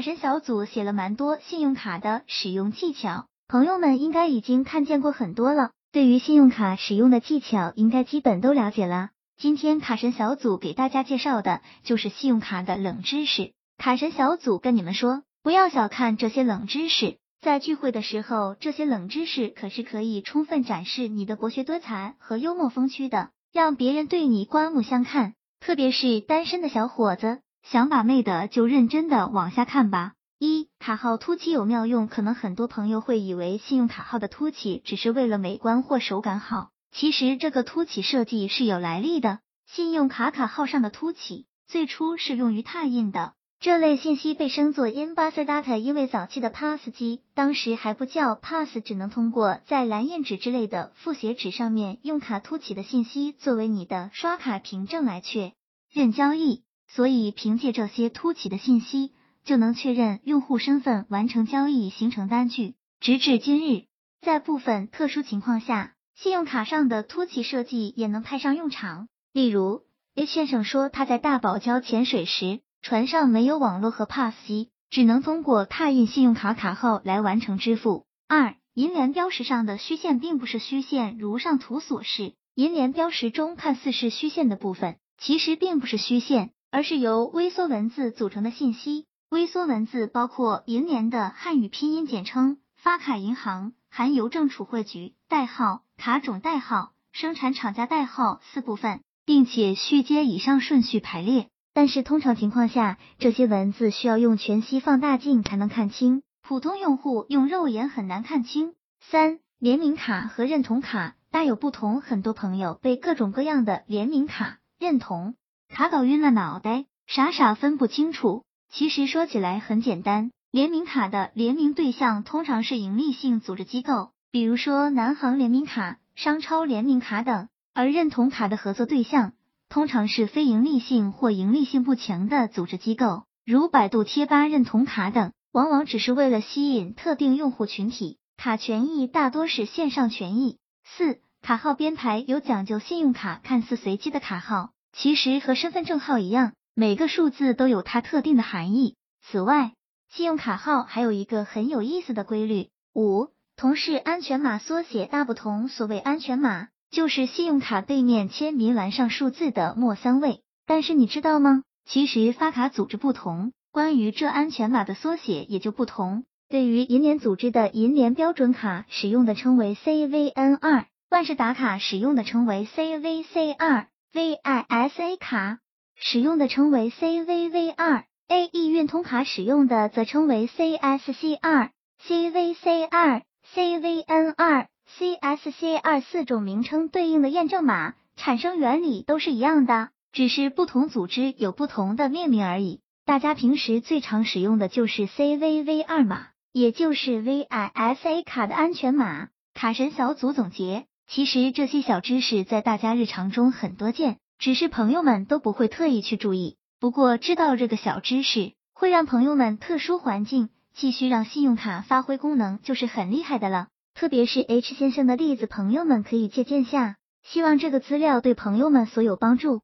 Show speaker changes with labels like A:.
A: 神小组写了蛮多信用卡的使用技巧，朋友们应该已经看见过很多了。对于信用卡使用的技巧，应该基本都了解了。今天卡神小组给大家介绍的就是信用卡的冷知识。卡神小组跟你们说，不要小看这些冷知识，在聚会的时候，这些冷知识可是可以充分展示你的博学多才和幽默风趣的，让别人对你刮目相看。特别是单身的小伙子。想把妹的就认真的往下看吧。一卡号凸起有妙用，可能很多朋友会以为信用卡号的凸起只是为了美观或手感好，其实这个凸起设计是有来历的。信用卡卡号上的凸起最初是用于拓印的，这类信息被称作 embosser data，因为早期的 PASS 机当时还不叫 PASS，只能通过在蓝印纸之类的复写纸上面用卡凸起的信息作为你的刷卡凭证来确认交易。所以，凭借这些凸起的信息，就能确认用户身份，完成交易，形成单据。直至今日，在部分特殊情况下，信用卡上的凸起设计也能派上用场。例如，A 先生说他在大堡礁潜水时，船上没有网络和 PASS 机，只能通过拓印信用卡卡号来完成支付。二，银联标识上的虚线并不是虚线，如上图所示，银联标识中看似是虚线的部分，其实并不是虚线。而是由微缩文字组成的信息。微缩文字包括银联的汉语拼音简称、发卡银行、含邮政储汇局代号、卡种代号、生产厂家代号四部分，并且序接以上顺序排列。但是通常情况下，这些文字需要用全息放大镜才能看清，普通用户用肉眼很难看清。三、联名卡和认同卡大有不同，很多朋友被各种各样的联名卡、认同。卡搞晕了脑袋，傻傻分不清楚。其实说起来很简单，联名卡的联名对象通常是盈利性组织机构，比如说南航联名卡、商超联名卡等；而认同卡的合作对象通常是非盈利性或盈利性不强的组织机构，如百度贴吧认同卡等，往往只是为了吸引特定用户群体。卡权益大多是线上权益。四、卡号编排有讲究，信用卡看似随机的卡号。其实和身份证号一样，每个数字都有它特定的含义。此外，信用卡号还有一个很有意思的规律：五同是安全码缩写大不同。所谓安全码，就是信用卡背面签名栏上数字的末三位。但是你知道吗？其实发卡组织不同，关于这安全码的缩写也就不同。对于银联组织的银联标准卡，使用的称为 CVN 二；万事达卡使用的称为 CVC 二。Visa 卡使用的称为 CVV 二，AE 运通卡使用的则称为 CSC 二、CVC 二、CVN 二、CSC 二四种名称对应的验证码产生原理都是一样的，只是不同组织有不同的命名而已。大家平时最常使用的就是 CVV 二码，也就是 Visa 卡的安全码。卡神小组总结。其实这些小知识在大家日常中很多见，只是朋友们都不会特意去注意。不过知道这个小知识，会让朋友们特殊环境继续让信用卡发挥功能，就是很厉害的了。特别是 H 先生的例子，朋友们可以借鉴下。希望这个资料对朋友们所有帮助。